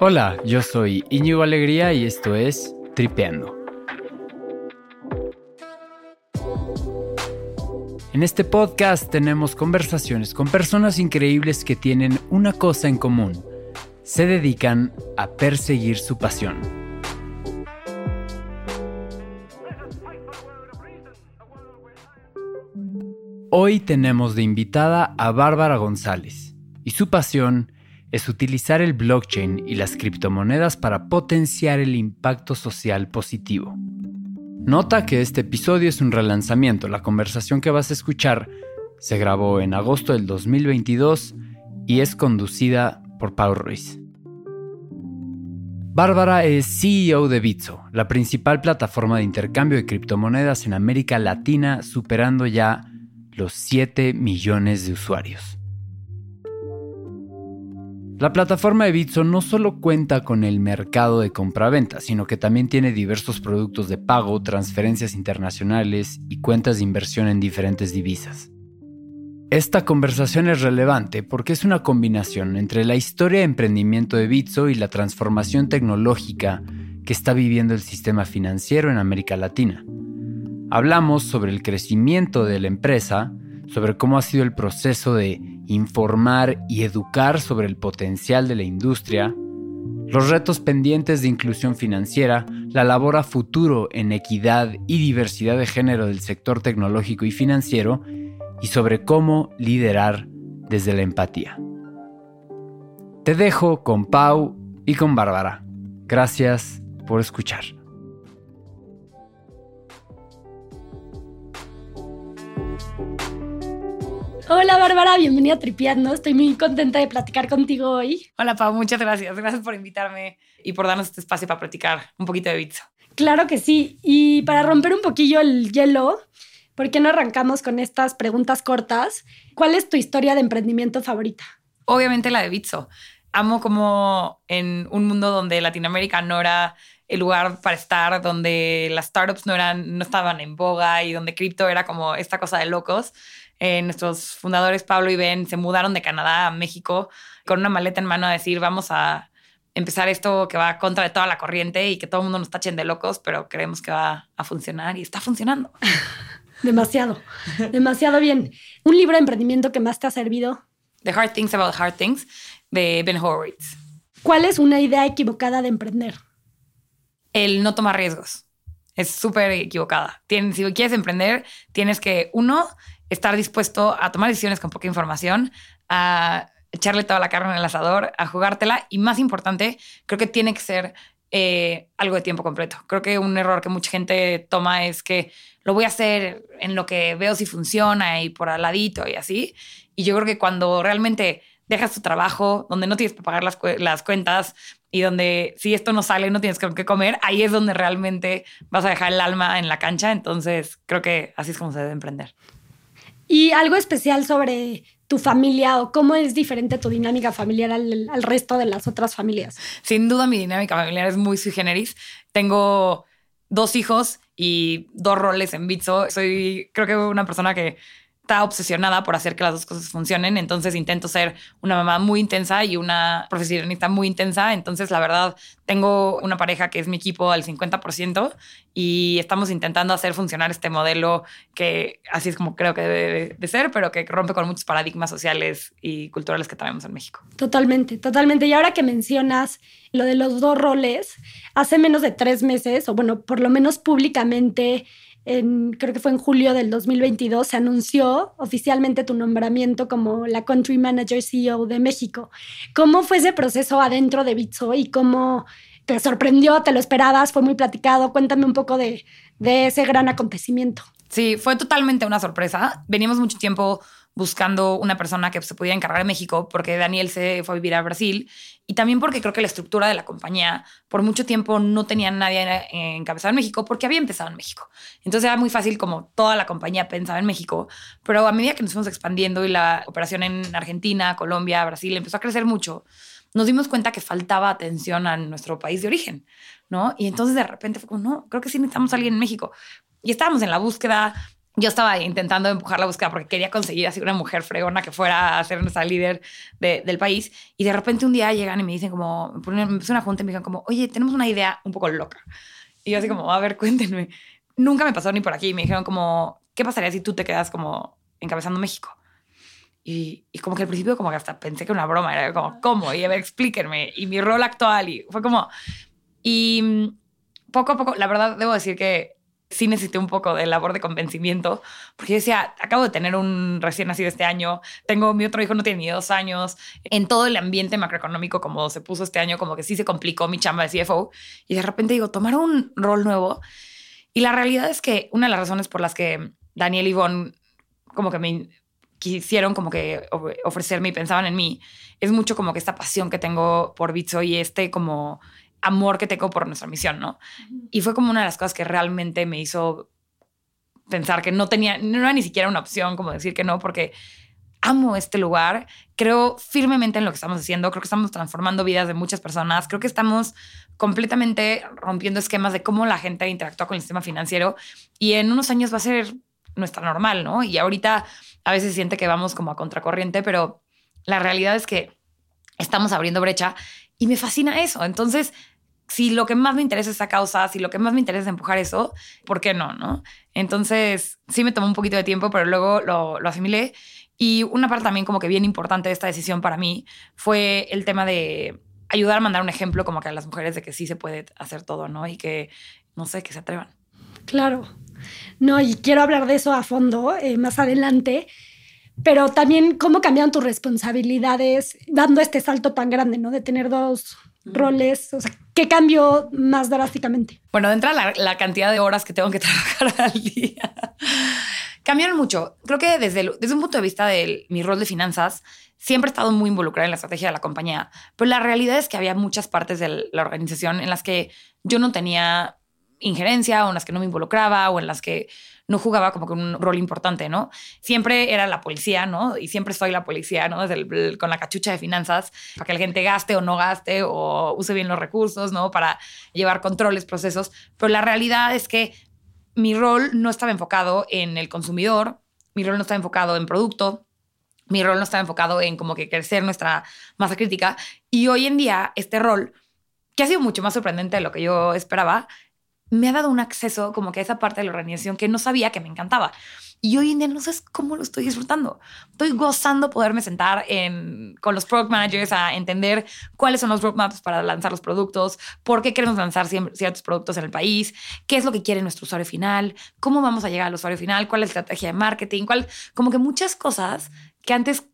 Hola, yo soy Iñigo Alegría y esto es Tripeando. En este podcast tenemos conversaciones con personas increíbles que tienen una cosa en común. Se dedican a perseguir su pasión. Hoy tenemos de invitada a Bárbara González y su pasión es utilizar el blockchain y las criptomonedas para potenciar el impacto social positivo. Nota que este episodio es un relanzamiento. La conversación que vas a escuchar se grabó en agosto del 2022 y es conducida por Paul Ruiz. Bárbara es CEO de Bitso, la principal plataforma de intercambio de criptomonedas en América Latina, superando ya los 7 millones de usuarios. La plataforma de Bitso no solo cuenta con el mercado de compraventa, sino que también tiene diversos productos de pago, transferencias internacionales y cuentas de inversión en diferentes divisas. Esta conversación es relevante porque es una combinación entre la historia de emprendimiento de Bitso y la transformación tecnológica que está viviendo el sistema financiero en América Latina. Hablamos sobre el crecimiento de la empresa, sobre cómo ha sido el proceso de informar y educar sobre el potencial de la industria, los retos pendientes de inclusión financiera, la labor a futuro en equidad y diversidad de género del sector tecnológico y financiero, y sobre cómo liderar desde la empatía. Te dejo con Pau y con Bárbara. Gracias por escuchar. Hola Bárbara, bienvenida a Tripiando. Estoy muy contenta de platicar contigo hoy. Hola Pau, muchas gracias. Gracias por invitarme y por darnos este espacio para platicar un poquito de Bitso. Claro que sí. Y para romper un poquillo el hielo, ¿por qué no arrancamos con estas preguntas cortas? ¿Cuál es tu historia de emprendimiento favorita? Obviamente la de Bitso. Amo como en un mundo donde Latinoamérica no era el lugar para estar, donde las startups no, eran, no estaban en boga y donde cripto era como esta cosa de locos eh, nuestros fundadores, Pablo y Ben, se mudaron de Canadá a México con una maleta en mano a decir, vamos a empezar esto que va contra de toda la corriente y que todo el mundo nos tachen de locos, pero creemos que va a funcionar y está funcionando. demasiado, demasiado bien. ¿Un libro de emprendimiento que más te ha servido? The Hard Things About Hard Things de Ben Horowitz. ¿Cuál es una idea equivocada de emprender? El no tomar riesgos. Es súper equivocada. Tienes, si quieres emprender, tienes que, uno, estar dispuesto a tomar decisiones con poca información, a echarle toda la carne en el asador, a jugártela y más importante, creo que tiene que ser eh, algo de tiempo completo. Creo que un error que mucha gente toma es que lo voy a hacer en lo que veo si funciona y por al ladito y así. Y yo creo que cuando realmente dejas tu trabajo, donde no tienes que pagar las, las cuentas y donde si esto no sale no tienes que comer, ahí es donde realmente vas a dejar el alma en la cancha. Entonces creo que así es como se debe emprender. Y algo especial sobre tu familia o cómo es diferente tu dinámica familiar al, resto de las otras familias. Sin duda mi dinámica familiar es muy sui generis. Tengo dos hijos y dos roles en Bitso. Soy creo que una persona que está obsesionada por hacer que las dos cosas funcionen, entonces intento ser una mamá muy intensa y una profesionista muy intensa, entonces la verdad tengo una pareja que es mi equipo al 50% y estamos intentando hacer funcionar este modelo que así es como creo que debe de ser, pero que rompe con muchos paradigmas sociales y culturales que tenemos en México. Totalmente, totalmente. Y ahora que mencionas lo de los dos roles, hace menos de tres meses, o bueno, por lo menos públicamente, creo que fue en julio del 2022, se anunció oficialmente tu nombramiento como la Country Manager CEO de México. ¿Cómo fue ese proceso adentro de Bitso y cómo te sorprendió, te lo esperabas, fue muy platicado? Cuéntame un poco de, de ese gran acontecimiento. Sí, fue totalmente una sorpresa. Venimos mucho tiempo buscando una persona que se pudiera encargar de México, porque Daniel se fue a vivir a Brasil y también porque creo que la estructura de la compañía por mucho tiempo no tenía nadie encabezado en México porque había empezado en México. Entonces era muy fácil como toda la compañía pensaba en México, pero a medida que nos fuimos expandiendo y la operación en Argentina, Colombia, Brasil empezó a crecer mucho, nos dimos cuenta que faltaba atención a nuestro país de origen, ¿no? Y entonces de repente fue como, no, creo que sí necesitamos a alguien en México. Y estábamos en la búsqueda yo estaba intentando empujar la búsqueda porque quería conseguir así una mujer fregona que fuera a ser nuestra líder del país. Y de repente un día llegan y me dicen como, me ponen una junta y me dicen como, oye, tenemos una idea un poco loca. Y yo así como, a ver, cuéntenme. Nunca me pasó ni por aquí. Me dijeron como, ¿qué pasaría si tú te quedas como encabezando México? Y, y, como que al principio como que hasta pensé que era una broma, era como, ¿cómo? Y a ver, explíquenme. Y mi rol actual, y fue como... Y poco a poco, la verdad, debo decir que sí necesité un poco de labor de convencimiento, porque yo decía, acabo de tener un recién nacido este año, tengo mi otro hijo, no tiene ni dos años, en todo el ambiente macroeconómico como se puso este año, como que sí se complicó mi chamba de CFO, y de repente digo, tomar un rol nuevo. Y la realidad es que una de las razones por las que Daniel y Ivonne como que me quisieron como que ofrecerme y pensaban en mí, es mucho como que esta pasión que tengo por Bitso y este como amor que tengo por nuestra misión, ¿no? Y fue como una de las cosas que realmente me hizo pensar que no tenía, no era ni siquiera una opción como decir que no, porque amo este lugar, creo firmemente en lo que estamos haciendo, creo que estamos transformando vidas de muchas personas, creo que estamos completamente rompiendo esquemas de cómo la gente interactúa con el sistema financiero y en unos años va a ser nuestra normal, ¿no? Y ahorita a veces siente que vamos como a contracorriente, pero la realidad es que estamos abriendo brecha y me fascina eso. Entonces, si lo que más me interesa es esa causa, si lo que más me interesa es empujar eso, ¿por qué no? no? Entonces, sí me tomó un poquito de tiempo, pero luego lo, lo asimilé. Y una parte también como que bien importante de esta decisión para mí fue el tema de ayudar a mandar un ejemplo como que a las mujeres de que sí se puede hacer todo, ¿no? Y que, no sé, que se atrevan. Claro. No, y quiero hablar de eso a fondo eh, más adelante, pero también cómo cambiaron tus responsabilidades dando este salto tan grande, ¿no? De tener dos roles, o sea, ¿qué cambió más drásticamente? Bueno, de entrada la, cantidad de horas que tengo que trabajar al día. Cambiaron mucho. Creo que desde, desde un punto de vista de mi rol de finanzas, siempre he estado muy involucrada en la estrategia de la compañía, pero la realidad es que había muchas partes de la organización en las que yo no tenía injerencia o en las que no me involucraba o en las que no jugaba como que un rol importante, ¿no? Siempre era la policía, ¿no? Y siempre soy la policía, ¿no? Desde con la cachucha de finanzas, para que la gente gaste o no gaste o use bien los recursos, ¿no? Para llevar controles, procesos. Pero la realidad es que mi rol no estaba enfocado en el consumidor, mi rol no estaba enfocado en producto, mi rol no estaba enfocado en como que crecer nuestra masa crítica. Y hoy en día este rol, que ha sido mucho más sorprendente de lo que yo esperaba, me ha dado un acceso como que a esa parte de la organización que no sabía que me encantaba. Y hoy en día no sé cómo lo estoy disfrutando. Estoy gozando poderme sentar en, con los product managers a entender cuáles son los roadmaps para lanzar los productos, por qué queremos lanzar ciertos productos en el país, qué es lo que quiere nuestro usuario final, cómo vamos a llegar al usuario final, cuál es la estrategia de marketing, cuál, como que muchas cosas que antes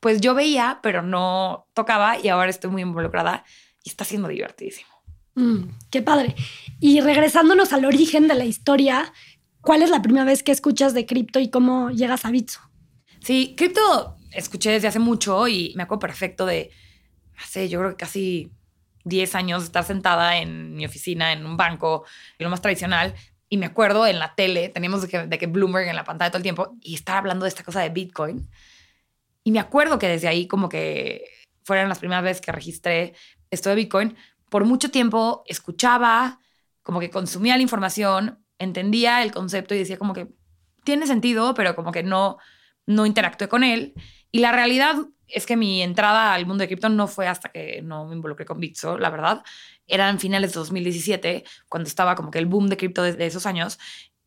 pues yo veía, pero no tocaba y ahora estoy muy involucrada y está siendo divertidísimo. Mm, qué padre. Y regresándonos al origen de la historia, ¿cuál es la primera vez que escuchas de cripto y cómo llegas a Bitso? Sí, cripto escuché desde hace mucho y me acuerdo perfecto de, hace yo creo que casi 10 años estar sentada en mi oficina en un banco, lo más tradicional, y me acuerdo en la tele, teníamos de que, de que Bloomberg en la pantalla todo el tiempo, y estar hablando de esta cosa de Bitcoin. Y me acuerdo que desde ahí como que fueron las primeras veces que registré esto de Bitcoin, por mucho tiempo escuchaba, como que consumía la información, entendía el concepto y decía como que tiene sentido, pero como que no, no interactué con él. Y la realidad es que mi entrada al mundo de cripto no fue hasta que no me involucré con Bitso, la verdad. Eran finales de 2017, cuando estaba como que el boom de cripto de, de esos años.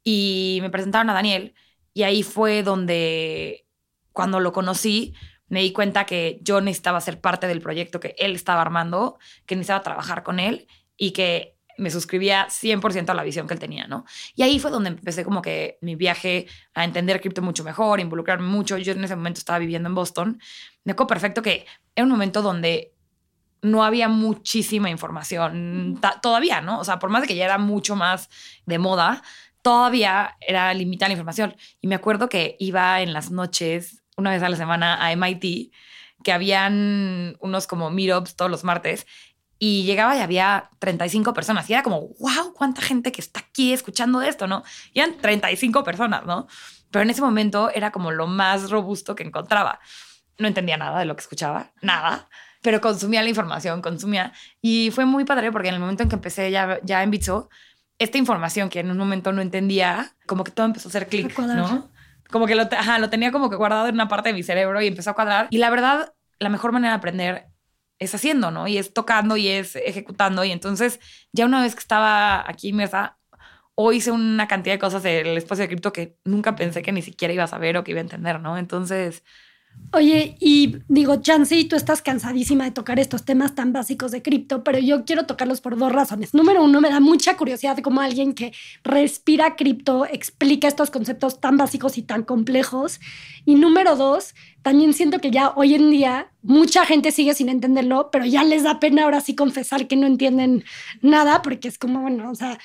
Y me presentaron a Daniel y ahí fue donde, cuando lo conocí, me di cuenta que yo necesitaba ser parte del proyecto que él estaba armando, que necesitaba trabajar con él y que me suscribía 100% a la visión que él tenía, ¿no? Y ahí fue donde empecé como que mi viaje a entender cripto mucho mejor, involucrarme mucho. Yo en ese momento estaba viviendo en Boston. Me acuerdo perfecto que era un momento donde no había muchísima información todavía, ¿no? O sea, por más de que ya era mucho más de moda, todavía era limitada la información. Y me acuerdo que iba en las noches una vez a la semana a MIT, que habían unos como meetups todos los martes y llegaba y había 35 personas y era como, wow, cuánta gente que está aquí escuchando esto, ¿no? Y eran 35 personas, ¿no? Pero en ese momento era como lo más robusto que encontraba. No entendía nada de lo que escuchaba, nada, pero consumía la información, consumía. Y fue muy padre porque en el momento en que empecé ya, ya en Bitso, esta información que en un momento no entendía, como que todo empezó a hacer clic. ¿no? Como que lo, ajá, lo tenía como que guardado en una parte de mi cerebro y empezó a cuadrar. Y la verdad, la mejor manera de aprender es haciendo, ¿no? Y es tocando y es ejecutando. Y entonces, ya una vez que estaba aquí inmersa, hoy hice una cantidad de cosas del espacio de cripto que nunca pensé que ni siquiera iba a saber o que iba a entender, ¿no? Entonces, Oye, y digo, Chansey, tú estás cansadísima de tocar estos temas tan básicos de cripto, pero yo quiero tocarlos por dos razones. Número uno, me da mucha curiosidad como alguien que respira cripto explica estos conceptos tan básicos y tan complejos. Y número dos, también siento que ya hoy en día mucha gente sigue sin entenderlo, pero ya les da pena ahora sí confesar que no entienden nada, porque es como, bueno, o sea,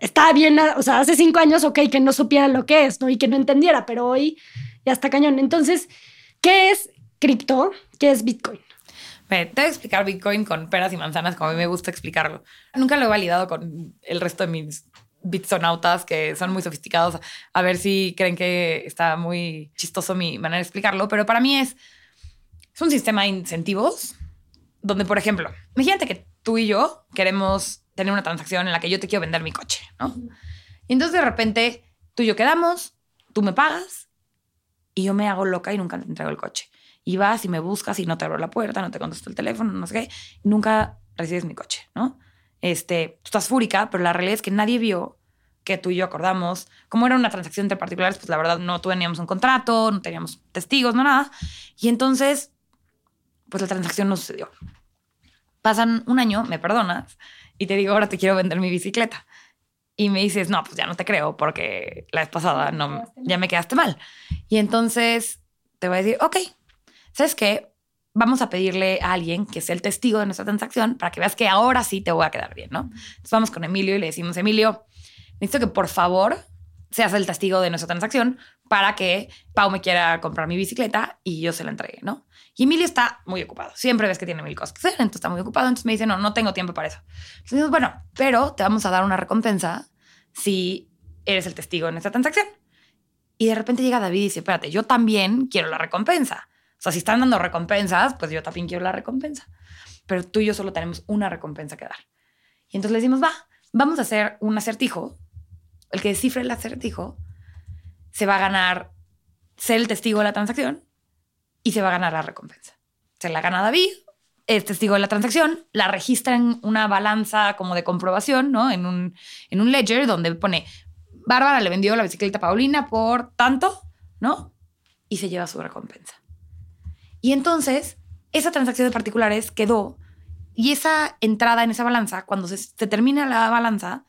está bien, o sea, hace cinco años, ok, que no supiera lo que es, ¿no? Y que no entendiera, pero hoy ya está cañón. Entonces, ¿qué es cripto? ¿Qué es Bitcoin? me te voy a explicar Bitcoin con peras y manzanas como a mí me gusta explicarlo. Nunca lo he validado con el resto de mis bitsonautas que son muy sofisticados a ver si creen que está muy chistoso mi manera de explicarlo, pero para mí es, es un sistema de incentivos donde, por ejemplo, imagínate que tú y yo queremos tener una transacción en la que yo te quiero vender mi coche, ¿no? Y entonces de repente tú y yo quedamos, tú me pagas y yo me hago loca y nunca te entrego el coche. Y vas y me buscas y no te abro la puerta, no te contesto el teléfono, no sé qué, nunca recibes mi coche, ¿no? Este, tú estás fúrica, pero la realidad es que nadie vio que tú y yo acordamos. Como era una transacción entre particulares, pues la verdad no teníamos un contrato, no teníamos testigos, no nada. Y entonces, pues la transacción no sucedió. Pasan un año, me perdonas, y te digo, ahora te quiero vender mi bicicleta. Y me dices, no, pues ya no te creo, porque la vez pasada no, ya me quedaste mal. Y entonces te voy a decir, ok, ¿sabes qué? Vamos a pedirle a alguien que sea el testigo de nuestra transacción para que veas que ahora sí te voy a quedar bien, ¿no? Entonces vamos con Emilio y le decimos, Emilio, necesito que por favor seas el testigo de nuestra transacción para que Pau me quiera comprar mi bicicleta y yo se la entregue, ¿no? Y Emilio está muy ocupado. Siempre ves que tiene mil cosas que hacer, entonces está muy ocupado. Entonces me dice, no, no tengo tiempo para eso. Entonces bueno, pero te vamos a dar una recompensa si eres el testigo en esta transacción. Y de repente llega David y dice, espérate, yo también quiero la recompensa. O sea, si están dando recompensas, pues yo también quiero la recompensa. Pero tú y yo solo tenemos una recompensa que dar. Y entonces le decimos, va, vamos a hacer un acertijo. El que descifre el acertijo se va a ganar ser el testigo de la transacción y se va a ganar la recompensa. Se la gana David, es testigo de la transacción, la registra en una balanza como de comprobación, ¿no? En un, en un ledger donde pone, Bárbara le vendió la bicicleta a Paulina por tanto, ¿no? Y se lleva su recompensa. Y entonces, esa transacción de particulares quedó y esa entrada en esa balanza, cuando se, se termina la balanza,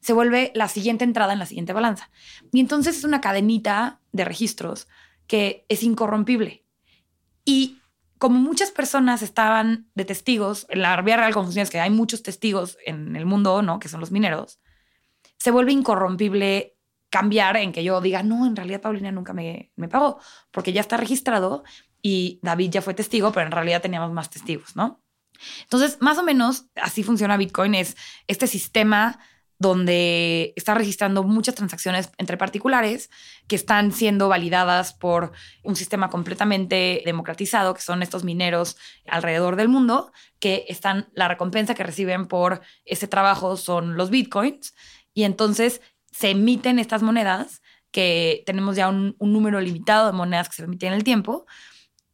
se vuelve la siguiente entrada en la siguiente balanza. Y entonces es una cadenita de registros que es incorrompible. Y como muchas personas estaban de testigos, en la vía real confusión es que hay muchos testigos en el mundo, ¿no? Que son los mineros, se vuelve incorrompible cambiar en que yo diga, no, en realidad Paulina nunca me, me pagó, porque ya está registrado y David ya fue testigo, pero en realidad teníamos más testigos, ¿no? Entonces, más o menos así funciona Bitcoin, es este sistema donde está registrando muchas transacciones entre particulares que están siendo validadas por un sistema completamente democratizado, que son estos mineros alrededor del mundo, que están, la recompensa que reciben por ese trabajo son los bitcoins, y entonces se emiten estas monedas, que tenemos ya un, número limitado de monedas que se emiten en el tiempo,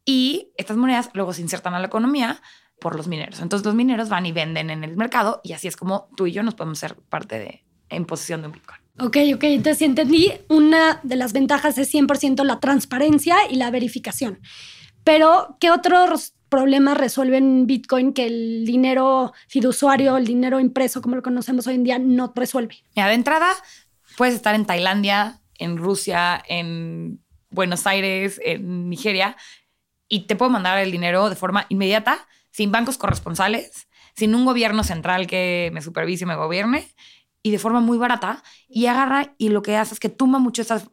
y estas monedas luego se insertan a la economía por los mineros. Entonces los mineros van y venden en el mercado y así es como tú y yo nos podemos ser parte de, en posesión de un Bitcoin. Ok, ok, entonces si entendí, una de las ventajas es 100% la transparencia y la verificación. Pero, ¿qué otros problemas resuelven Bitcoin que el dinero fiduciario, el dinero impreso, como lo conocemos hoy en día, no resuelve? Mira, de entrada, puedes estar en Tailandia, en Rusia, en Buenos Aires, en Nigeria, y te puedo mandar el dinero de forma inmediata, sin bancos corresponsales, sin un gobierno central que me supervise y me gobierne, y de forma muy barata, y agarra y lo que hace es que tumba mucho esas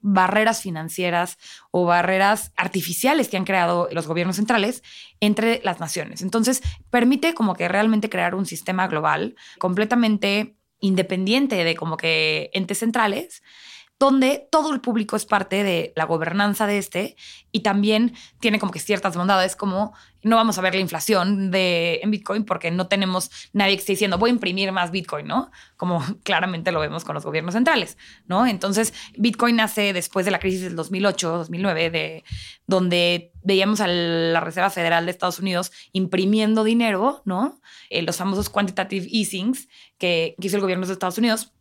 barreras financieras o barreras artificiales que han creado los gobiernos centrales entre las naciones. Entonces, permite como que realmente crear un sistema global completamente independiente de como que entes centrales, donde todo el público es parte de la gobernanza de este y también tiene como que ciertas bondades como no vamos a ver la inflación de, en Bitcoin porque no tenemos nadie que esté diciendo voy a imprimir más Bitcoin, ¿no? Como claramente lo vemos con los gobiernos centrales, ¿no? Entonces, Bitcoin nace después de la crisis del 2008, 2009, de, donde veíamos a la Reserva Federal de Estados Unidos imprimiendo dinero, ¿no? Eh, los famosos quantitative easings que, hizo el gobierno de Estados Unidos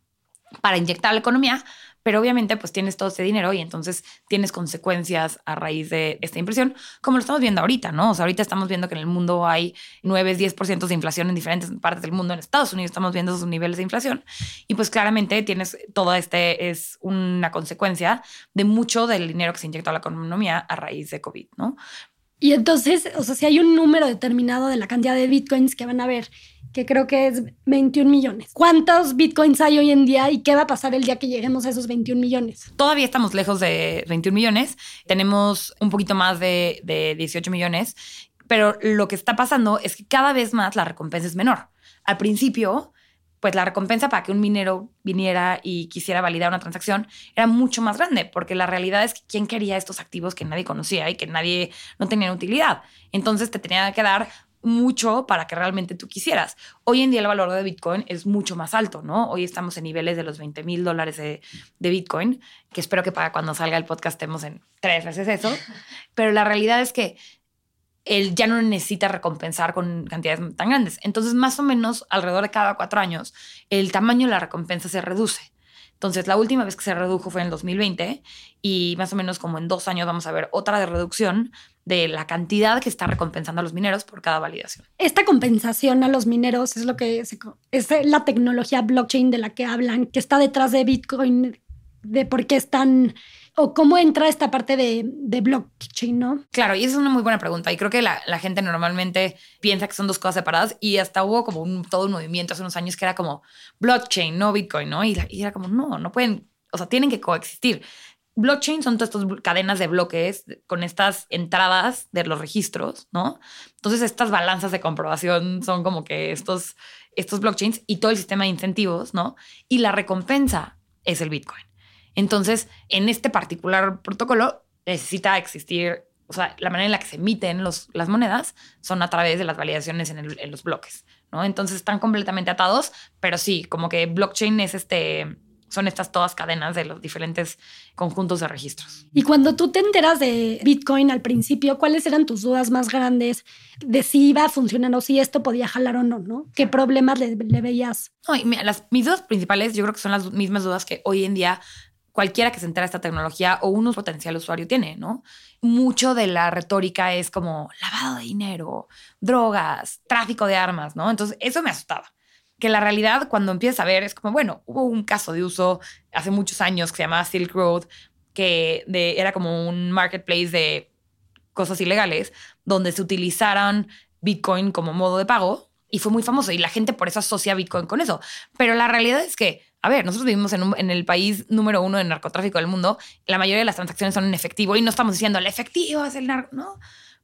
para inyectar la economía, pero obviamente pues tienes todo ese dinero y entonces tienes consecuencias a raíz de esta impresión, como lo estamos viendo ahorita, ¿no? O sea, ahorita estamos viendo que en el mundo hay 9, 10% de inflación en diferentes partes del mundo. En Estados Unidos estamos viendo esos niveles de inflación y pues claramente tienes todo este, es una consecuencia de mucho del dinero que se inyectó a la economía a raíz de COVID, ¿no? Y entonces, o sea, si hay un número determinado de la cantidad de bitcoins que van a haber, que creo que es 21 millones. ¿Cuántos bitcoins hay hoy en día y qué va a pasar el día que lleguemos a esos 21 millones? Todavía estamos lejos de 21 millones. Tenemos un poquito más de, de 18 millones, pero lo que está pasando es que cada vez más la recompensa es menor. Al principio, pues la recompensa para que un minero viniera y quisiera validar una transacción era mucho más grande, porque la realidad es que quién quería estos activos que nadie conocía y que nadie no tenían utilidad. Entonces te tenía que dar mucho para que realmente tú quisieras. Hoy en día el valor de Bitcoin es mucho más alto, ¿no? Hoy estamos en niveles de los 20 mil dólares de, de, Bitcoin, que espero que para cuando salga el podcast estemos en tres veces eso. Pero la realidad es que él ya no necesita recompensar con cantidades tan grandes. Entonces, más o menos alrededor de cada cuatro años, el tamaño de la recompensa se reduce. Entonces, la última vez que se redujo fue en el 2020 y más o menos como en dos años vamos a ver otra de reducción de la cantidad que está recompensando a los mineros por cada validación. Esta compensación a los mineros es lo que es la tecnología blockchain de la que hablan, que está detrás de Bitcoin, de por qué están o cómo entra esta parte de, blockchain, ¿no? Claro, y esa es una muy buena pregunta. Y creo que la, la, gente normalmente piensa que son dos cosas separadas y hasta hubo como un, todo un movimiento hace unos años que era como blockchain, no Bitcoin, ¿no? Y, y era como, no, no pueden, o sea, tienen que coexistir. Blockchain son todas estas cadenas de bloques con estas entradas de los registros, ¿no? Entonces estas balanzas de comprobación son como que estos, estos blockchains y todo el sistema de incentivos, ¿no? Y la recompensa es el Bitcoin. Entonces, en este particular protocolo necesita existir, o sea, la manera en la que se emiten los, las monedas son a través de las validaciones en, el, en los bloques, ¿no? Entonces están completamente atados, pero sí, como que blockchain es este, son estas todas cadenas de los diferentes conjuntos de registros. Y cuando tú te enteras de Bitcoin al principio, ¿cuáles eran tus dudas más grandes de si iba a funcionar o si esto podía jalar o no? ¿no? ¿Qué problemas le, le veías? No, las, mis dudas principales yo creo que son las mismas dudas que hoy en día cualquiera que se entera de esta tecnología o un potencial usuario tiene, ¿no? Mucho de la retórica es como lavado de dinero, drogas, tráfico de armas, ¿no? Entonces, eso me asustaba. Que la realidad, cuando empiezas a ver, es como, bueno, hubo un caso de uso hace muchos años que se llamaba Silk Road, que era como un marketplace de cosas ilegales, donde se utilizaron Bitcoin como modo de pago y fue muy famoso y la gente por eso asocia Bitcoin con eso. Pero la realidad es que a ver, nosotros vivimos en, el país número uno de narcotráfico del mundo, la mayoría de las transacciones son en efectivo y no estamos diciendo el efectivo es el narco, ¿no?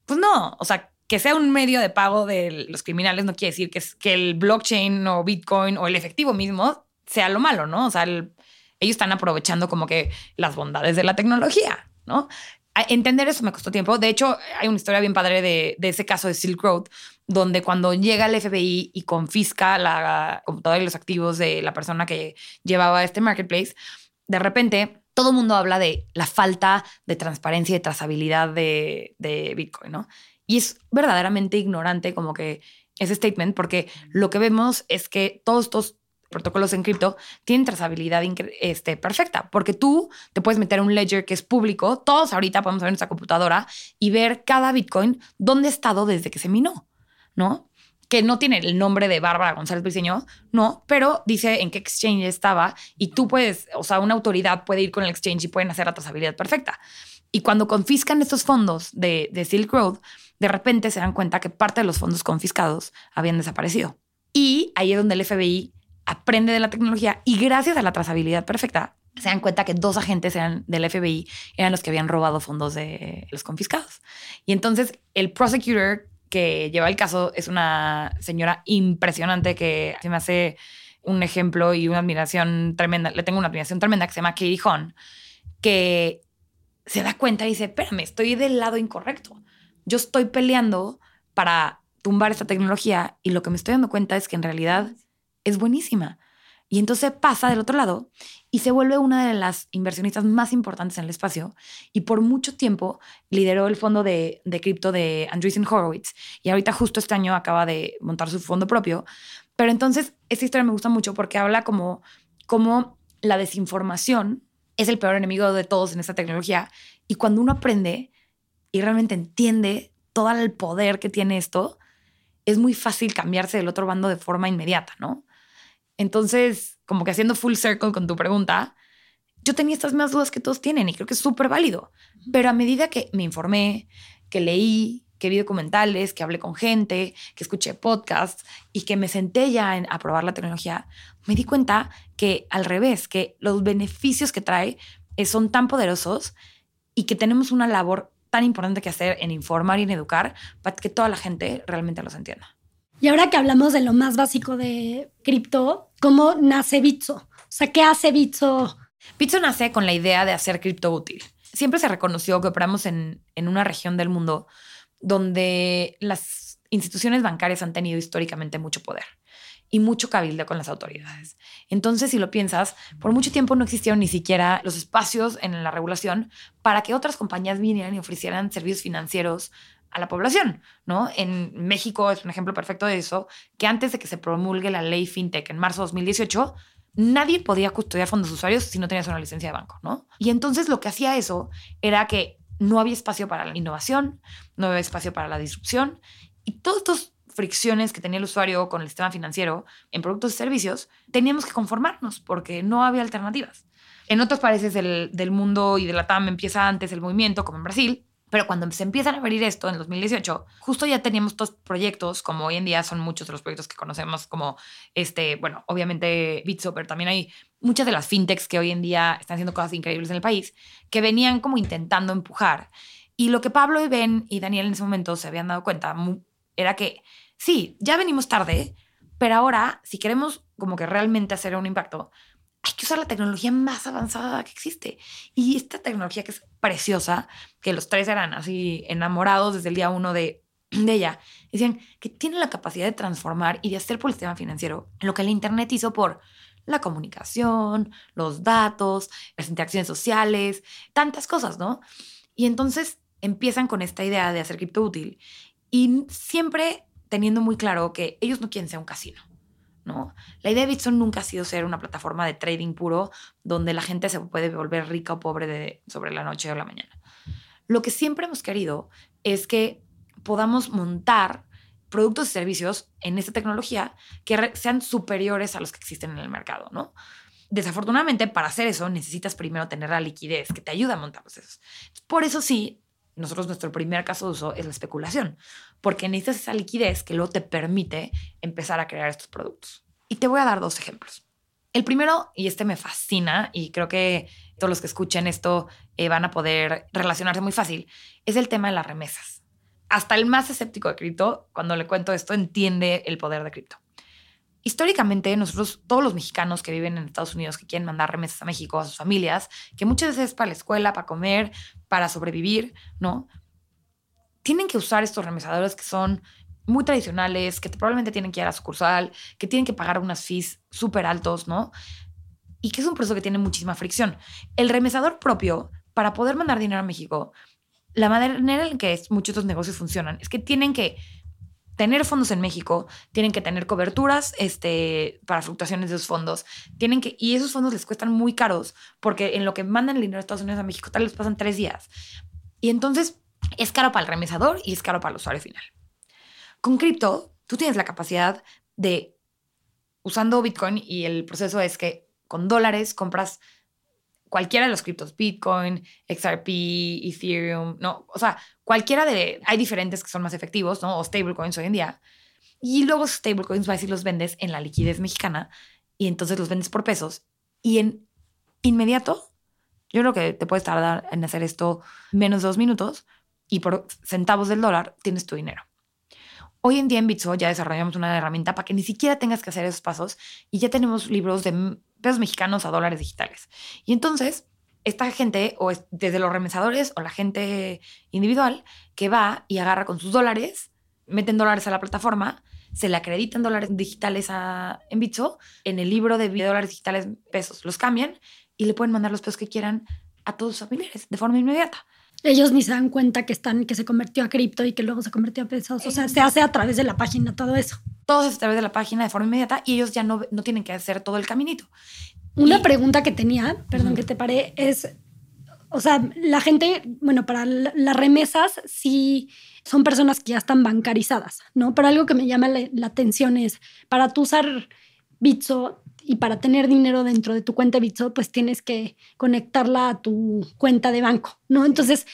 Pues no, o sea, que sea un medio de pago de los criminales no quiere decir que, el blockchain o Bitcoin o el efectivo mismo sea lo malo, ¿no? O sea, ellos están aprovechando como que las bondades de la tecnología, ¿no? entender eso me costó tiempo. De hecho, hay una historia bien padre de, ese caso de Silk Road, donde cuando llega el FBI y confisca la computadora y los activos de la persona que llevaba este marketplace, de repente todo el mundo habla de la falta de transparencia y trazabilidad de, de Bitcoin, ¿no? Y es verdaderamente ignorante como que ese statement, porque lo que vemos es que todos estos protocolos en cripto tienen trazabilidad este, perfecta, porque tú te puedes meter un ledger que es público, todos ahorita podemos ver nuestra computadora y ver cada Bitcoin dónde ha estado desde que se minó, ¿no? Que no tiene el nombre de Bárbara González Briceño, no, pero dice en qué exchange estaba y tú puedes, o sea, una autoridad puede ir con el exchange y pueden hacer la trazabilidad perfecta. Y cuando confiscan estos fondos de, de Silk Road, de repente se dan cuenta que parte de los fondos confiscados habían desaparecido. Y ahí es donde el FBI aprende de la tecnología y gracias a la trazabilidad perfecta se dan cuenta que dos agentes eran del FBI eran los que habían robado fondos de los confiscados. Y entonces el prosecutor que lleva el caso es una señora impresionante que se me hace un ejemplo y una admiración tremenda, le tengo una admiración tremenda que se llama Katie Hon, que se da cuenta y dice, espérame, estoy del lado incorrecto. Yo estoy peleando para tumbar esta tecnología y lo que me estoy dando cuenta es que en realidad es buenísima. Y entonces pasa del otro lado y se vuelve una de las inversionistas más importantes en el espacio y por mucho tiempo lideró el fondo de, de cripto de Andreessen Horowitz y ahorita justo este año acaba de montar su fondo propio. Pero entonces esta historia me gusta mucho porque habla como, como la desinformación es el peor enemigo de todos en esta tecnología y cuando uno aprende y realmente entiende todo el poder que tiene esto, es muy fácil cambiarse del otro bando de forma inmediata, ¿no? Entonces, como que haciendo full circle con tu pregunta, yo tenía estas mismas dudas que todos tienen y creo que es súper válido. Pero a medida que me informé, que leí, que vi documentales, que hablé con gente, que escuché podcasts y que me senté ya a probar la tecnología, me di cuenta que al revés, que los beneficios que trae eh, son tan poderosos y que tenemos una labor tan importante que hacer en informar y en educar para que toda la gente realmente los entienda. Y ahora que hablamos de lo más básico de cripto, ¿cómo nace Bitso? O sea, ¿qué hace Bitso? Bitso nace con la idea de hacer cripto útil. Siempre se reconoció que operamos en, en una región del mundo donde las instituciones bancarias han tenido históricamente mucho poder y mucho cabildo con las autoridades. Entonces, si lo piensas, por mucho tiempo no existieron ni siquiera los espacios en la regulación para que otras compañías vinieran y ofrecieran servicios financieros a la población, ¿no? En México es un ejemplo perfecto de eso, que antes de que se promulgue la ley FinTech en marzo de 2018, nadie podía custodiar fondos de usuarios si no tenías una licencia de banco, ¿no? Y entonces lo que hacía eso era que no había espacio para la innovación, no había espacio para la disrupción y todos estos fricciones que tenía el usuario con el sistema financiero en productos y servicios, teníamos que conformarnos porque no había alternativas. En otros países del, del mundo y de la TAM empieza antes el movimiento, como en Brasil, pero cuando se empiezan a abrir esto en 2018, justo ya teníamos estos proyectos, como hoy en día son muchos de los proyectos que conocemos, como este, bueno, obviamente Bitso, también hay muchas de las fintechs que hoy en día están haciendo cosas increíbles en el país, que venían como intentando empujar. Y lo que Pablo y Ben y Daniel en ese momento se habían dado cuenta era que sí, ya venimos tarde, pero ahora, si queremos como que realmente hacer un impacto, hay que usar la tecnología más avanzada que existe. Y esta tecnología que es preciosa, que los tres eran así enamorados desde el día uno de, ella, decían que tiene la capacidad de transformar y de hacer por el sistema financiero lo que el Internet hizo por la comunicación, los datos, las interacciones sociales, tantas cosas, ¿no? Y entonces empiezan con esta idea de hacer cripto útil y siempre teniendo muy claro que ellos no quieren ser un casino. ¿No? La idea de Bitson nunca ha sido ser una plataforma de trading puro donde la gente se puede volver rica o pobre de, sobre la noche o la mañana. Lo que siempre hemos querido es que podamos montar productos y servicios en esta tecnología que sean superiores a los que existen en el mercado, ¿no? Desafortunadamente, para hacer eso necesitas primero tener la liquidez que te ayuda a montar esos. Por eso sí, nosotros nuestro primer caso de uso es la especulación, porque necesitas esa liquidez que luego te permite empezar a crear estos productos. Y te voy a dar dos ejemplos. El primero, y este me fascina, y creo que todos los que escuchen esto eh, van a poder relacionarse muy fácil, es el tema de las remesas. Hasta el más escéptico de cripto, cuando le cuento esto, entiende el poder de cripto históricamente nosotros, todos los mexicanos que viven en Estados Unidos, que quieren mandar remesas a México, a sus familias, que muchas veces es para la escuela, para comer, para sobrevivir, ¿no? Tienen que usar estos remesadores que son muy tradicionales, que probablemente tienen que ir a la sucursal, que tienen que pagar unas fees súper altos, ¿no? Y que es un proceso que tiene muchísima fricción. El remesador propio, para poder mandar dinero a México, la manera en que muchos de estos negocios funcionan es que tienen que tener fondos en México, tienen que tener coberturas este, para fluctuaciones de esos fondos, tienen que, y esos fondos les cuestan muy caros, porque en lo que mandan el dinero de Estados Unidos a México, tal vez pasan tres días. Y entonces es caro para el remesador y es caro para el usuario final. Con cripto, tú tienes la capacidad de, usando Bitcoin, y el proceso es que con dólares compras cualquiera de los criptos, Bitcoin, XRP, Ethereum, no, o sea, cualquiera de, hay diferentes que son más efectivos, ¿no? O stablecoins hoy en día. Y luego stablecoins vas y los vendes en la liquidez mexicana y entonces los vendes por pesos y en inmediato, yo creo que te puedes tardar en hacer esto menos dos minutos y por centavos del dólar tienes tu dinero. Hoy en día en Bitso ya desarrollamos una herramienta para que ni siquiera tengas que hacer esos pasos y ya tenemos libros de pesos mexicanos a dólares digitales. Y entonces, esta gente, o desde los remesadores o la gente individual, que va y agarra con sus dólares, meten dólares a la plataforma, se le acreditan dólares digitales a, en Bitso, en el libro de dólares digitales pesos, los cambian y le pueden mandar los pesos que quieran a todos sus familiares de forma inmediata ellos ni se dan cuenta que están, que se convirtió a cripto y que luego se convirtió a pesos. O sea, se hace a través de la página todo eso. Todo es a través de la página de forma inmediata y ellos ya no, no tienen que hacer todo el caminito. Una pregunta que tenía, perdón que te paré, es, o sea, la gente, bueno, para las remesas sí son personas que ya están bancarizadas, ¿no? Pero algo que me llama la, la atención es, para tú usar Bitso, y para tener dinero dentro de tu cuenta Bitso, pues tienes que conectarla a tu cuenta de banco, ¿no? Entonces,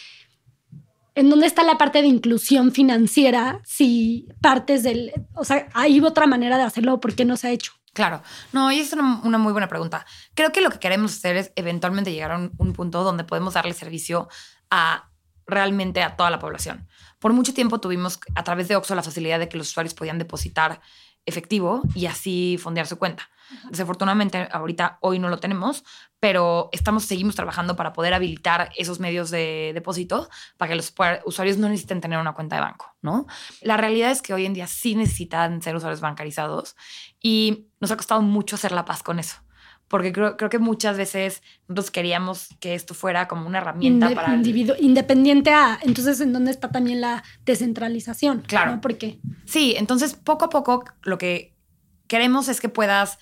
¿en dónde está la parte de inclusión financiera si partes del, o sea, hay otra manera de hacerlo, ¿por qué no se ha hecho? Claro, no, y es una, una, muy buena pregunta. Creo que lo que queremos hacer es eventualmente llegar a un, un punto donde podemos darle servicio a realmente a toda la población. Por mucho tiempo tuvimos a través de Oxo la facilidad de que los usuarios podían depositar efectivo y así fondear su cuenta. Desafortunadamente, ahorita hoy no lo tenemos, pero estamos, seguimos trabajando para poder habilitar esos medios de depósito para que los usuarios no necesiten tener una cuenta de banco, ¿no? La realidad es que hoy en día sí necesitan ser usuarios bancarizados y nos ha costado mucho hacer la paz con eso porque creo, creo, que muchas veces nosotros queríamos que esto fuera como una herramienta para... Individuo, independiente a... Entonces, ¿en dónde está también la descentralización? Claro. ¿no? Porque... Sí, entonces poco a poco lo que queremos es que puedas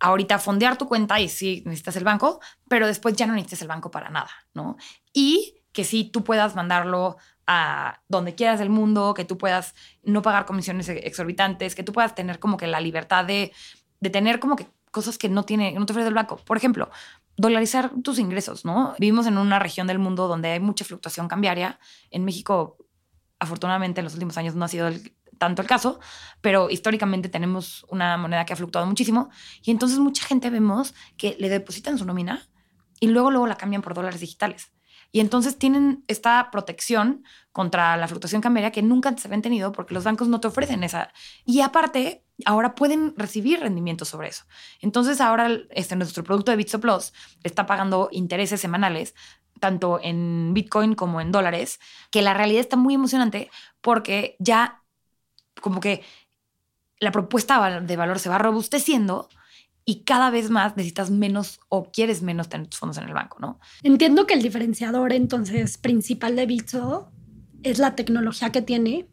ahorita fondear tu cuenta y sí necesitas el banco, pero después ya no necesitas el banco para nada, ¿no? Y que sí tú puedas mandarlo a donde quieras del mundo, que tú puedas no pagar comisiones exorbitantes, que tú puedas tener como que la libertad de, de tener como que cosas que no, tiene, no te ofrece el banco. Por ejemplo, dolarizar tus ingresos, ¿no? Vivimos en una región del mundo donde hay mucha fluctuación cambiaria. En México, afortunadamente, en los últimos años no ha sido el, tanto el caso, pero históricamente tenemos una moneda que ha fluctuado muchísimo y entonces mucha gente vemos que le depositan su nómina y luego luego la cambian por dólares digitales. Y entonces tienen esta protección contra la fluctuación cambiaria que nunca se habían tenido porque los bancos no te ofrecen esa. Y aparte, ahora pueden recibir rendimientos sobre eso. Entonces ahora este, nuestro producto de Bitso Plus está pagando intereses semanales tanto en Bitcoin como en dólares, que la realidad está muy emocionante porque ya como que la propuesta de valor se va robusteciendo y cada vez más necesitas menos o quieres menos tener tus fondos en el banco, ¿no? Entiendo que el diferenciador entonces principal de Bitso es la tecnología que tiene,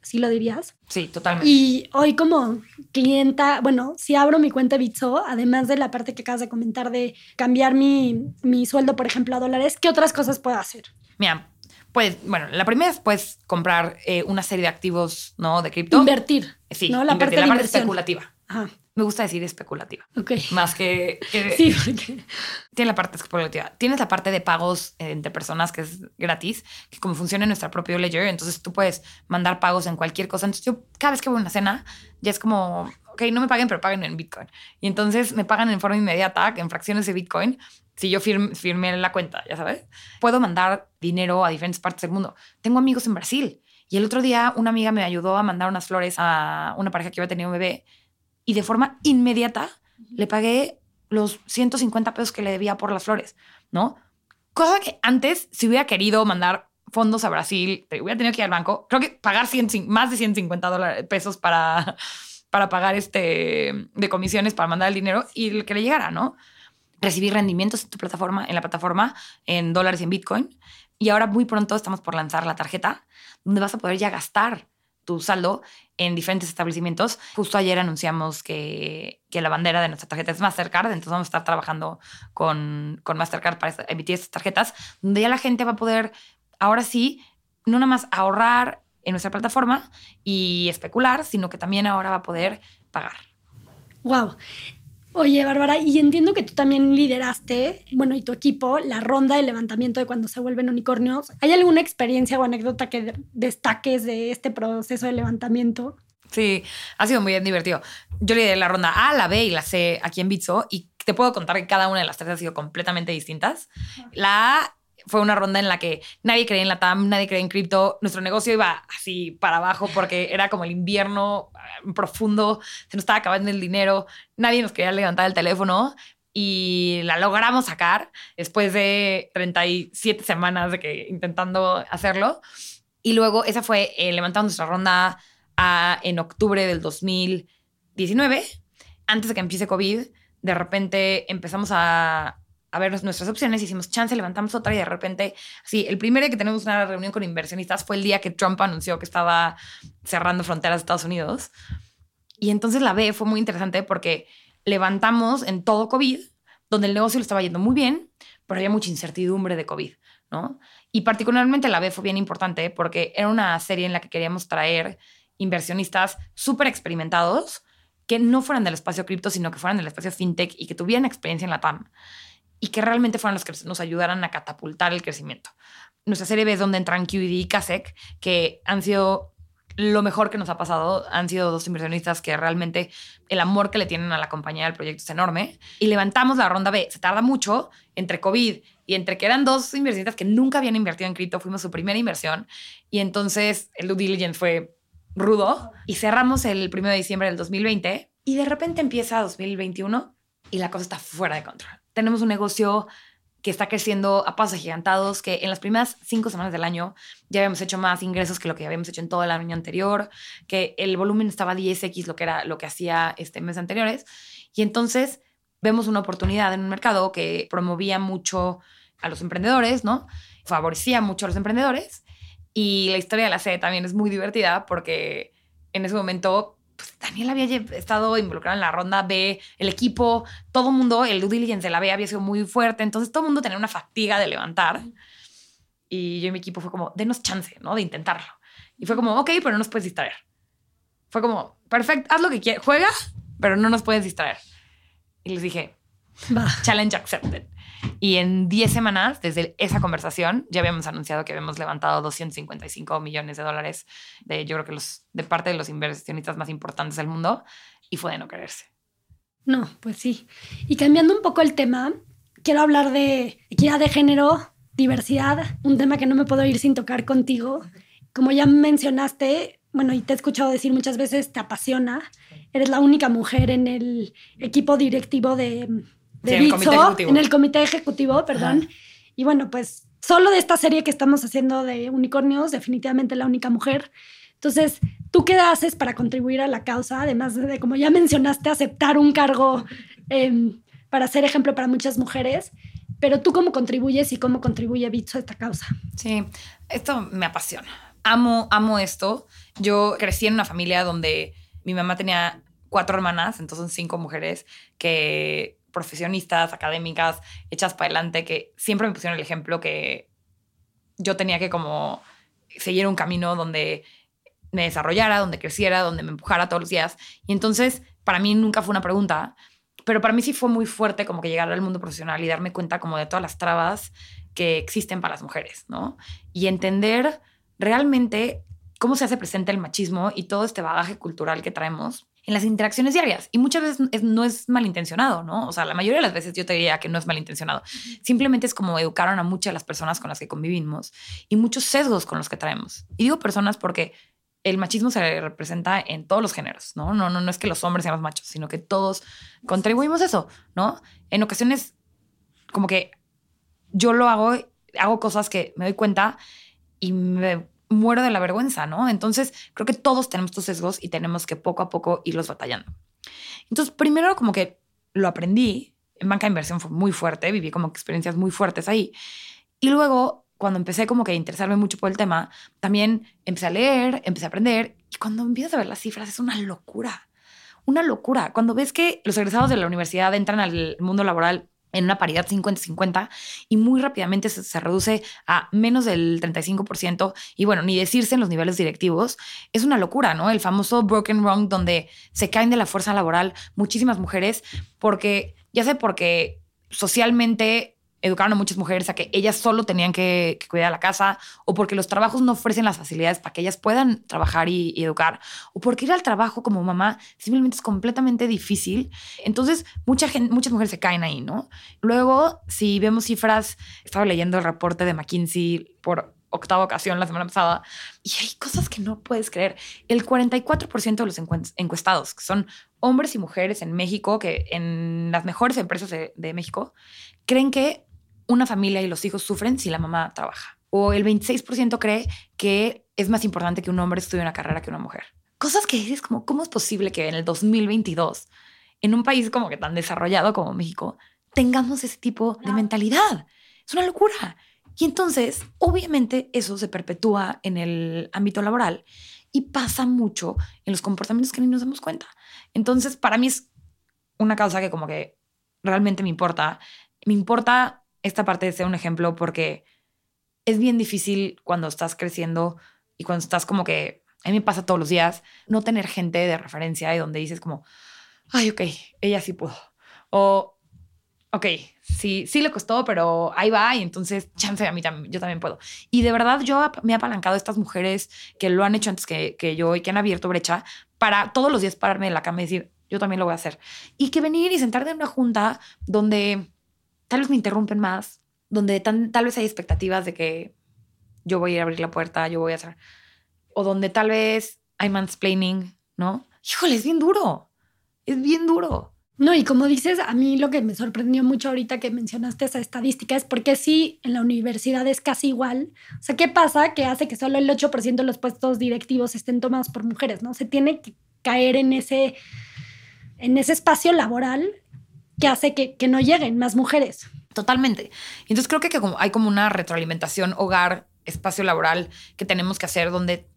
¿sí lo dirías? Sí, totalmente. Y hoy como clienta, bueno, si abro mi cuenta Bitso, además de la parte que acabas de comentar de cambiar mi, mi sueldo, por ejemplo, a dólares, ¿qué otras cosas puedo hacer? Mira, pues, bueno, la primera es puedes comprar eh, una serie de activos, ¿no? De cripto. Invertir. Sí, ¿no? la, Parte, la parte especulativa. Ajá. Me gusta decir especulativa. Ok. Más que. sí, porque. Tiene la parte especulativa. Tienes la parte de pagos eh, entre personas que es gratis, que como funciona en nuestra propia Ledger, entonces tú puedes mandar pagos en cualquier cosa. Entonces yo, cada vez que voy a una cena, ya es como, ok, no me paguen, pero paguen en Bitcoin. Y entonces me pagan en forma inmediata, en fracciones de Bitcoin, si yo firme, firmé la cuenta, ya sabes. Puedo mandar dinero a diferentes partes del mundo. Tengo amigos en Brasil. Y el otro día una amiga me ayudó a mandar unas flores a una pareja que había tenido un bebé y de forma inmediata le pagué los 150 pesos que le debía por las flores, ¿no? Cosa que antes, si hubiera querido mandar fondos a Brasil, hubiera tenido que ir al banco, creo que pagar más de 150 dólares, pesos para, para pagar este, de comisiones para mandar el dinero y que le llegara, ¿no? recibir rendimientos en tu plataforma, en la plataforma, en dólares y en Bitcoin. Y ahora muy pronto estamos por lanzar la tarjeta, donde vas a poder ya gastar tu saldo en diferentes establecimientos. Justo ayer anunciamos que, que la bandera de nuestra tarjeta es Mastercard, entonces vamos a estar trabajando con, con Mastercard para emitir estas tarjetas, donde ya la gente va a poder, ahora sí, no nada más ahorrar en nuestra plataforma y especular, sino que también ahora va a poder pagar. Wow. Oye, Bárbara, y entiendo que tú también lideraste, bueno, y tu equipo, la ronda de levantamiento de cuando se vuelven unicornios. ¿Hay alguna experiencia o anécdota que destaques de este proceso de levantamiento? Sí, ha sido muy divertido. Yo lideré la ronda A, la B y la C aquí en Bitso y te puedo contar que cada una de las tres ha sido completamente distintas. La A fue una ronda en la que nadie creía en la TAM, nadie creía en cripto. Nuestro negocio iba así para abajo porque era como el invierno eh, profundo, se nos estaba acabando el dinero, nadie nos quería levantar el teléfono y la logramos sacar después de 37 semanas de que intentando hacerlo. Y luego esa fue eh, levantando nuestra ronda a, en octubre del 2019, antes de que empiece COVID. De repente empezamos a, a ver nuestras opciones, hicimos chance, levantamos otra y de repente, sí, el primer día que tenemos una reunión con inversionistas fue el día que Trump anunció que estaba cerrando fronteras de Estados Unidos. Y entonces la B fue muy interesante porque levantamos en todo COVID, donde el negocio le estaba yendo muy bien, pero había mucha incertidumbre de COVID, ¿no? Y particularmente la B fue bien importante porque era una serie en la que queríamos traer inversionistas súper experimentados que no fueran del espacio cripto, sino que fueran del espacio fintech y que tuvieran experiencia en la TAM y que realmente fueran los que nos ayudaran a catapultar el crecimiento. Nuestra serie B es donde entran QED y Kasek, que han sido lo mejor que nos ha pasado. Han sido dos inversionistas que realmente el amor que le tienen a la compañía del proyecto es enorme. Y levantamos la ronda B. Se tarda mucho entre COVID y entre que eran dos inversionistas que nunca habían invertido en cripto. Fuimos su primera inversión. Y entonces el due diligence fue rudo. Y cerramos el 1 de diciembre del 2020. Y de repente empieza 2021 y la cosa está fuera de control tenemos un negocio que está creciendo a pasos gigantados, que en las primeras cinco semanas del año ya habíamos hecho más ingresos que lo que habíamos hecho en todo el año anterior, que el volumen estaba 10x lo que era lo que hacía este mes anteriores. Y entonces vemos una oportunidad en un mercado que promovía mucho a los emprendedores, ¿no? Favorecía mucho a los emprendedores. Y la historia de la sede también es muy divertida porque en ese momento pues, Daniel había estado involucrado en la ronda B, el equipo, todo el mundo, el due diligence de la B había sido muy fuerte, entonces todo el mundo tenía una fatiga de levantar. Y yo y mi equipo fue como, denos chance, ¿no? De intentarlo. Y fue como, ok, pero no nos puedes distraer. Fue como, perfecto, haz lo que quieras, juega, pero no nos puedes distraer. Y les dije, challenge accepted. Y en 10 semanas, desde esa conversación, ya habíamos anunciado que habíamos levantado 255 millones de dólares de, yo creo que los, de parte de los inversionistas más importantes del mundo, y fue de no quererse. No, pues sí. Y cambiando un poco el tema, quiero hablar de equidad de género, diversidad, un tema que no me puedo ir sin tocar contigo. Como ya mencionaste, bueno, y te he escuchado decir muchas veces, te apasiona. Eres la única mujer en el equipo directivo de, de ejecutivo. en el comité ejecutivo, perdón. Y bueno, pues solo de esta serie que estamos haciendo de unicornios, definitivamente la única mujer. Entonces, ¿tú qué haces para contribuir a la causa? Además de, como ya mencionaste, aceptar un cargo em, para ser ejemplo para muchas mujeres. Pero tú cómo contribuyes y cómo contribuye Bitso a esta causa. Sí, esto me apasiona. Amo, amo esto. Yo crecí en una familia donde mi mamá tenía cuatro hermanas, entonces cinco mujeres que profesionistas, académicas, hechas para adelante, que siempre me pusieron el ejemplo que yo tenía que como seguir un camino donde me desarrollara, donde creciera, donde me empujara todos los días. Y entonces, para mí nunca fue una pregunta, pero para mí sí fue muy fuerte como que llegar al mundo profesional y darme cuenta como de todas las trabas que existen para las mujeres, ¿no? Y entender realmente cómo se hace presente el machismo y todo este bagaje cultural que traemos en las interacciones diarias. Y muchas veces no es malintencionado, ¿no? O sea, la mayoría de las veces yo te diría que no es malintencionado. Simplemente es como educaron a muchas de las personas con las que convivimos y muchos sesgos con los que traemos. Y digo personas porque el machismo se representa en todos los géneros, ¿no? No, no, no es que los hombres sean los machos, sino que todos contribuimos a eso, ¿no? En ocasiones, como que yo lo hago, hago cosas que me doy cuenta y me muero de la vergüenza, ¿no? Entonces, creo que todos tenemos estos sesgos y tenemos que poco a poco irlos batallando. Entonces, primero como que lo aprendí, en banca de inversión fue muy fuerte, viví como experiencias muy fuertes ahí. Y luego, cuando empecé como que a interesarme mucho por el tema, también empecé a leer, empecé a aprender y cuando empiezas a ver las cifras es una locura. Una locura. Cuando ves que los egresados de la universidad entran al mundo laboral en una paridad 50-50 y muy rápidamente se, reduce a menos del 35% y bueno, ni decirse en los niveles directivos, es una locura, ¿no? El famoso broken wrong donde se caen de la fuerza laboral muchísimas mujeres porque, ya sé, porque socialmente educaron a muchas mujeres a que ellas solo tenían que, cuidar la casa, o porque los trabajos no ofrecen las facilidades para que ellas puedan trabajar y, educar, o porque ir al trabajo como mamá simplemente es completamente difícil. Entonces, mucha gente, muchas mujeres se caen ahí, ¿no? Luego, si vemos cifras, estaba leyendo el reporte de McKinsey por octava ocasión la semana pasada, y hay cosas que no puedes creer. El 44% de los encuestados, que son hombres y mujeres en México, que en las mejores empresas de, de México, creen que una familia y los hijos sufren si la mamá trabaja. O el 26% cree que es más importante que un hombre estudie una carrera que una mujer. Cosas que dices como, ¿cómo es posible que en el 2022, en un país como que tan desarrollado como México, tengamos ese tipo de mentalidad? Es una locura. Y entonces, obviamente, eso se perpetúa en el ámbito laboral y pasa mucho en los comportamientos que ni nos damos cuenta. Entonces, para mí es una causa que como que realmente me importa. Me importa esta parte de ser un ejemplo porque es bien difícil cuando estás creciendo y cuando estás como que, a mí me pasa todos los días, no tener gente de referencia y donde dices como, ay, ok, ella sí pudo. O, ok, sí, sí le costó, pero ahí va y entonces chance a mí también, yo también puedo. Y de verdad yo me he apalancado a estas mujeres que lo han hecho antes que, que yo y que han abierto brecha para todos los días pararme en la cama y decir, yo también lo voy a hacer. Y que venir y sentarte en una junta donde tal vez me interrumpen más, donde tal vez hay expectativas de que yo voy a ir a abrir la puerta, yo voy a hacer, o donde tal vez hay mansplaining, ¿no? Híjole, es bien duro, es bien duro. No, y como dices, a mí lo que me sorprendió mucho ahorita que mencionaste esa estadística es porque sí, en la universidad es casi igual. O sea, ¿qué pasa? Que hace que solo el 8% de los puestos directivos estén tomados por mujeres, ¿no? Se tiene que caer en ese, en ese espacio laboral que hace que, no lleguen más mujeres. Totalmente. Entonces creo que, hay como una retroalimentación hogar, espacio laboral que tenemos que hacer donde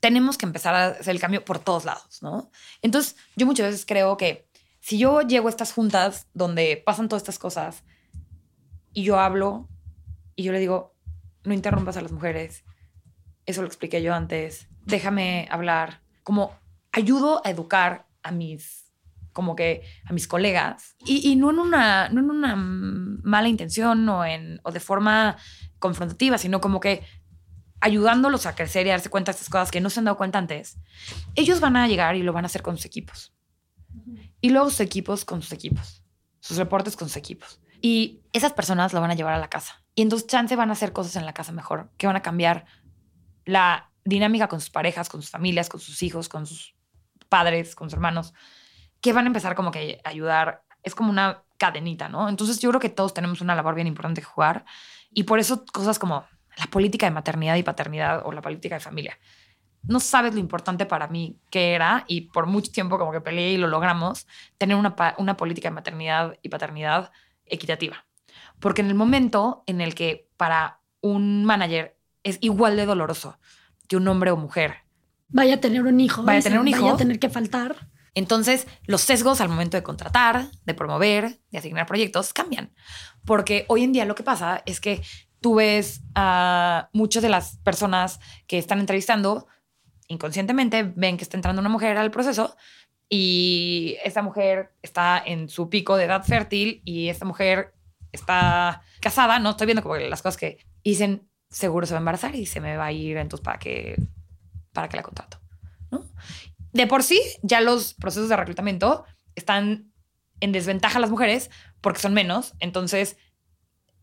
tenemos que empezar a hacer el cambio por todos lados, ¿no? Entonces yo muchas veces creo que si yo llego a estas juntas donde pasan todas estas cosas y yo hablo y yo le digo, no interrumpas a las mujeres, eso lo expliqué yo antes, déjame hablar, como ayudo a educar a mis como que a mis colegas y, no, en una, no en una mala intención o, en, o de forma confrontativa, sino como que ayudándolos a crecer y a darse cuenta de estas cosas que no se han dado cuenta antes, ellos van a llegar y lo van a hacer con sus equipos. Y luego sus equipos con sus equipos, sus reportes con sus equipos. Y esas personas lo van a llevar a la casa. Y entonces chance van a hacer cosas en la casa mejor, que van a cambiar la dinámica con sus parejas, con sus familias, con sus hijos, con sus padres, con sus hermanos que van a empezar como que a ayudar. Es como una cadenita, ¿no? Entonces yo creo que todos tenemos una labor bien importante que jugar y por eso cosas como la política de maternidad y paternidad o la política de familia. No sabes lo importante para mí que era y por mucho tiempo como que peleé y lo logramos, tener una, una política de maternidad y paternidad equitativa. Porque en el momento en el que para un manager es igual de doloroso que un hombre o mujer vaya a tener un hijo, vaya a tener un hijo, vaya a tener que faltar, entonces, los sesgos al momento de contratar, de promover, de asignar proyectos cambian. Porque hoy en día lo que pasa es que tú ves a muchas de las personas que están entrevistando, inconscientemente ven que está entrando una mujer al proceso y esta mujer está en su pico de edad fértil y esta mujer está casada, ¿no? Estoy viendo como las cosas que dicen, seguro se va a embarazar y se me va a ir entonces para que, para que la contrato, ¿no? De por sí, ya los procesos de reclutamiento están en desventaja a las mujeres porque son menos. Entonces,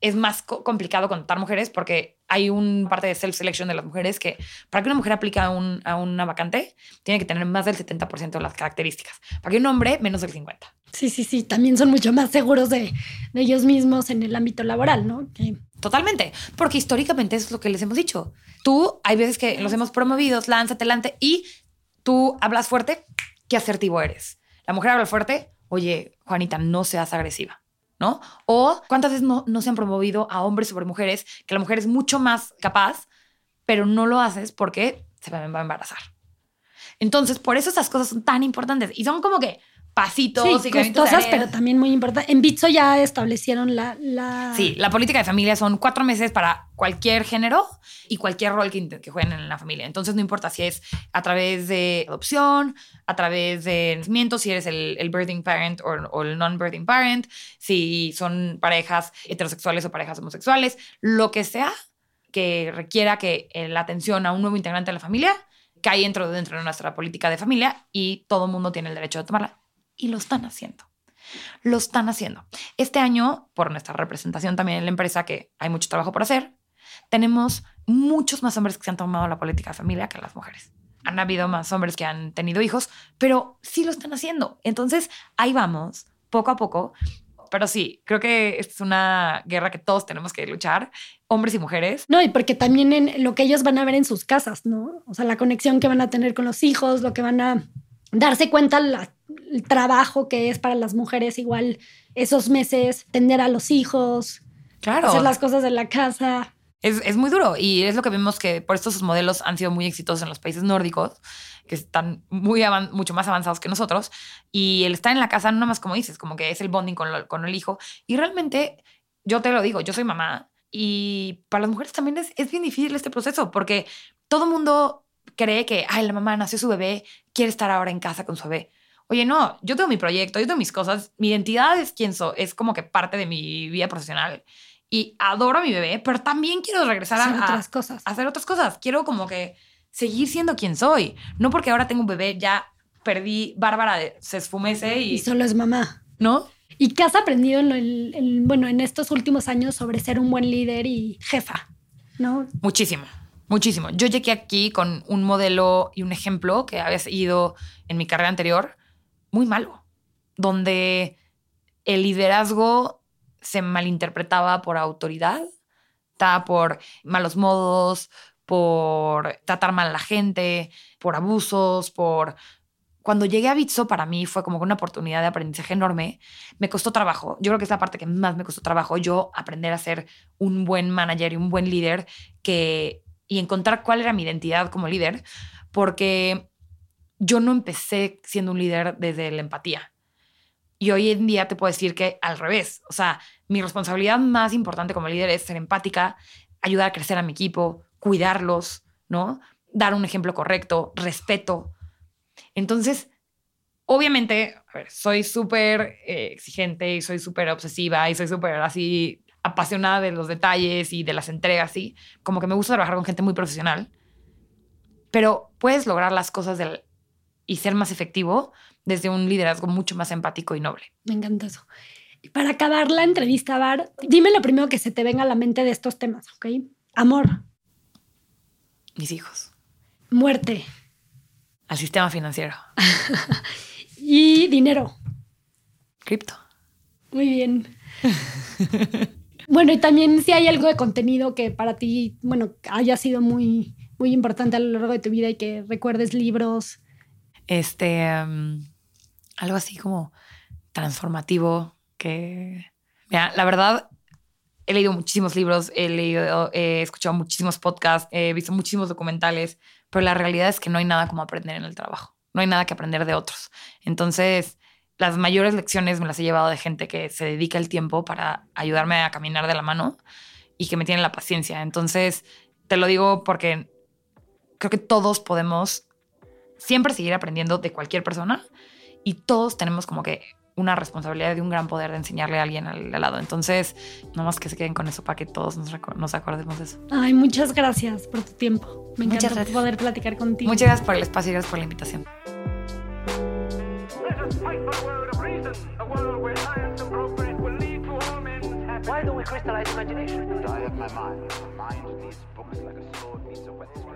es más complicado contratar mujeres porque hay un parte de self-selection de las mujeres que para que una mujer aplique a, una vacante, tiene que tener más del 70% de las características. Para que un hombre, menos del 50%. Sí, sí, sí. También son mucho más seguros de, ellos mismos en el ámbito laboral, ¿no? Totalmente. Porque históricamente eso es lo que les hemos dicho. Tú, hay veces que los hemos promovido, lánzate, lánzate y tú hablas fuerte, qué asertivo eres. La mujer habla fuerte, oye, Juanita, no seas agresiva, ¿no? O cuántas veces no, se han promovido a hombres sobre mujeres, que la mujer es mucho más capaz, pero no lo haces porque se va a embarazar. Entonces, por eso esas cosas son tan importantes y son como que pasitos sí, y costosas, pero también muy importantes. En Bitso ya establecieron la, la... Sí, la política de familia son cuatro meses para cualquier género y cualquier rol que, que jueguen en la familia. Entonces no importa si es a través de adopción, a través de nacimiento, si eres el, el birthing parent o, o el non-birthing parent, si son parejas heterosexuales o parejas homosexuales, lo que sea que requiera que eh, la atención a un nuevo integrante de la familia cae dentro, dentro de nuestra política de familia y todo el mundo tiene el derecho de tomarla. Y lo están haciendo. Lo están haciendo. Este año, por nuestra representación también en la empresa, que hay mucho trabajo por hacer, tenemos muchos más hombres que se han tomado la política de familia que las mujeres. Han habido más hombres que han tenido hijos, pero sí lo están haciendo. Entonces, ahí vamos, poco a poco. Pero sí, creo que esta es una guerra que todos tenemos que luchar, hombres y mujeres. No, y porque también en lo que ellos van a ver en sus casas, ¿no? O sea, la conexión que van a tener con los hijos, lo que van a darse cuenta la- el trabajo que es para las mujeres igual esos meses, tender a los hijos, Claro. hacer las cosas de la casa. Es, es muy duro y es lo que vemos que por estos modelos han sido muy exitosos en los países nórdicos, que están muy mucho más avanzados que nosotros. Y el estar en la casa, no más como dices, como que es el bonding con, lo- con el hijo. Y realmente, yo te lo digo, yo soy mamá y para las mujeres también es, es bien difícil este proceso porque todo mundo cree que, ay, la mamá nació su bebé, quiere estar ahora en casa con su bebé. Oye, no, yo tengo mi proyecto, yo tengo mis cosas, mi identidad es quien soy, es como que parte de mi vida profesional y adoro a mi bebé, pero también quiero regresar hacer a, otras cosas. a hacer otras cosas. Quiero como que seguir siendo quien soy. No porque ahora tengo un bebé, ya perdí, Bárbara se esfumece Y y... solo es mamá. ¿No? ¿Y qué has aprendido en, el- en- bueno, en estos últimos años sobre ser un buen líder y jefa? ¿No? Muchísimo, muchísimo. Yo llegué aquí con un modelo y un ejemplo que había seguido en mi carrera anterior, muy malo, donde el liderazgo se malinterpretaba por autoridad, por malos modos, por tratar mal a la gente, por abusos, por... Cuando llegué a Bitso, para mí fue como una oportunidad de aprendizaje enorme. Me costó trabajo. Yo creo que es la parte que más me costó trabajo. Yo aprender a ser un buen manager y un buen líder que, y encontrar cuál era mi identidad como líder, porque yo no empecé siendo un líder desde la empatía. Y hoy en día te puedo decir que al revés. O sea, mi responsabilidad más importante como líder es ser empática, ayudar a crecer a mi equipo, cuidarlos, ¿no? Dar un ejemplo correcto, respeto. Entonces, obviamente, soy súper eh, exigente y soy súper obsesiva y soy súper así apasionada de los detalles y de las entregas, y como que me gusta trabajar con gente muy profesional, pero puedes lograr las cosas del, y ser más efectivo desde un liderazgo mucho más empático y noble. Me encanta eso. Y para acabar la entrevista, Bar, dime lo primero que se te venga a la mente de estos temas, ¿ok? Amor, Mis hijos, muerte al sistema financiero, y dinero. cripto. Muy bien. bueno, y también si hay algo de contenido que para ti, bueno, haya sido muy, muy importante a lo largo de tu vida y que recuerdes libros. Este, um, algo así como transformativo que, mira, la verdad, he leído muchísimos libros, he leído, he escuchado muchísimos podcasts, he visto muchísimos documentales, pero la realidad es que no hay nada como aprender en el trabajo. No hay nada que aprender de otros. Entonces, las mayores lecciones me las he llevado de gente que se dedica el tiempo para ayudarme a caminar de la mano y que me tiene la paciencia. Entonces, te lo digo porque creo que todos podemos siempre seguir aprendiendo de cualquier persona y todos tenemos como que una responsabilidad de un gran poder de enseñarle a alguien al, al lado. Entonces, nomás que se queden con eso para que todos nos, nos acordemos de eso. Ay, muchas gracias por tu tiempo. Me Muchas encanta gracias. poder platicar contigo. Muchas gracias por el espacio y gracias por la invitación. Let us fight for a world of reason, a world where science and progress will lead to all men's happiness. Why don't we crystallize imagination? I have my mind. My mind needs books like a sword needs a whetstone.